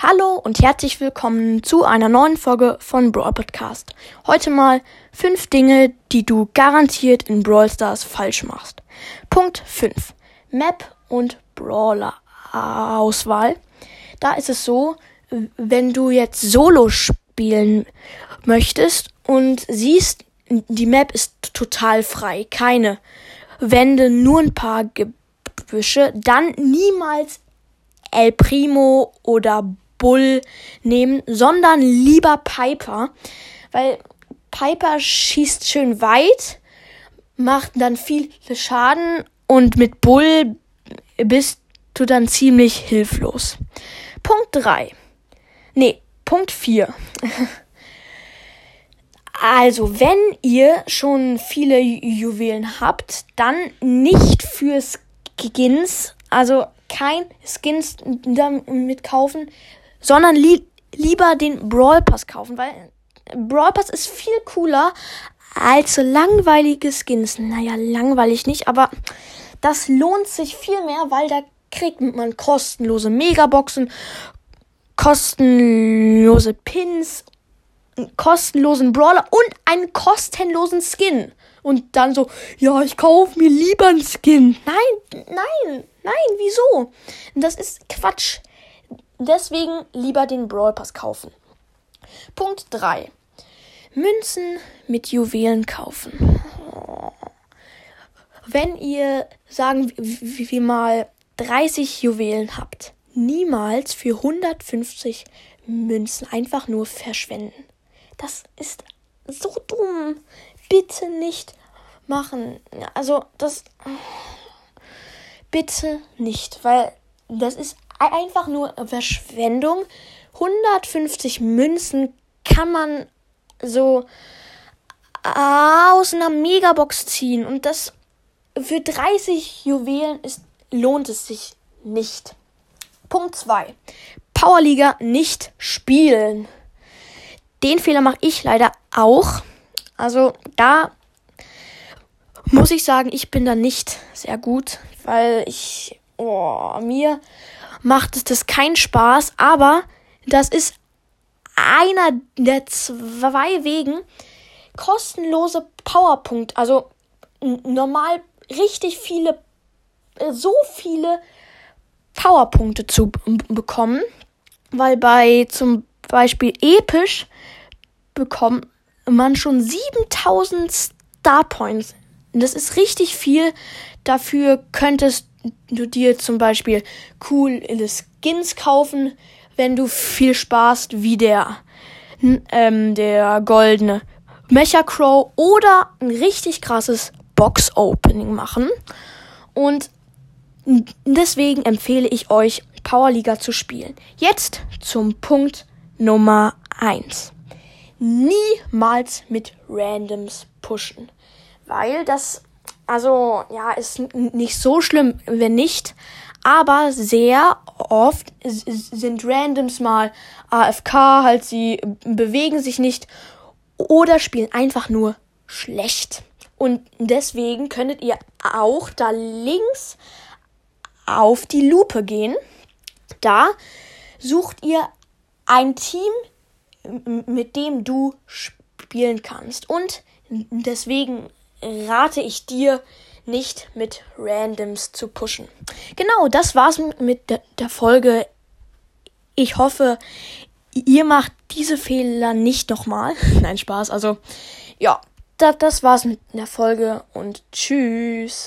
Hallo und herzlich willkommen zu einer neuen Folge von Brawl Podcast. Heute mal fünf Dinge, die du garantiert in Brawl Stars falsch machst. Punkt 5. Map und Brawler Auswahl. Da ist es so, wenn du jetzt Solo spielen möchtest und siehst, die Map ist total frei, keine Wände, nur ein paar Gebüsche, dann niemals El Primo oder Bull nehmen, sondern lieber Piper, weil Piper schießt schön weit, macht dann viel Schaden und mit Bull bist du dann ziemlich hilflos. Punkt 3. Nee, Punkt 4. Also, wenn ihr schon viele Juwelen habt, dann nicht für Skins, also kein Skins damit kaufen, sondern li lieber den Brawl Pass kaufen, weil Brawl Pass ist viel cooler als langweilige Skins. Naja, langweilig nicht, aber das lohnt sich viel mehr, weil da kriegt man kostenlose Megaboxen, kostenlose Pins, kostenlosen Brawler und einen kostenlosen Skin. Und dann so, ja, ich kaufe mir lieber einen Skin. Nein, nein, nein, wieso? Das ist Quatsch. Deswegen lieber den Brawl Pass kaufen. Punkt 3. Münzen mit Juwelen kaufen. Wenn ihr, sagen wir mal, 30 Juwelen habt, niemals für 150 Münzen einfach nur verschwenden. Das ist so dumm. Bitte nicht machen. Also, das. Bitte nicht, weil das ist einfach nur Verschwendung. 150 Münzen kann man so aus einer Megabox ziehen und das für 30 Juwelen ist, lohnt es sich nicht. Punkt 2. Powerliga nicht spielen. Den Fehler mache ich leider auch. Also da muss ich sagen, ich bin da nicht sehr gut, weil ich oh, mir macht es das keinen Spaß, aber das ist einer der zwei Wegen kostenlose Powerpunkt, also normal richtig viele, so viele Powerpunkte zu bekommen, weil bei zum Beispiel episch bekommt man schon 7000 Star Points. Das ist richtig viel. Dafür könntest du dir zum Beispiel coole Skins kaufen, wenn du viel Spaß wie der, ähm, der goldene Mecha Crow oder ein richtig krasses Box Opening machen. Und deswegen empfehle ich euch, Powerliga zu spielen. Jetzt zum Punkt Nummer 1. Niemals mit Randoms pushen. Weil das also, ja, ist nicht so schlimm, wenn nicht. Aber sehr oft sind Randoms mal AFK, halt sie bewegen sich nicht oder spielen einfach nur schlecht. Und deswegen könntet ihr auch da links auf die Lupe gehen. Da sucht ihr ein Team, mit dem du spielen kannst. Und deswegen rate ich dir, nicht mit Randoms zu pushen. Genau, das war's mit der Folge. Ich hoffe, ihr macht diese Fehler nicht nochmal. Nein, Spaß. Also, ja, das, das war's mit der Folge und tschüss.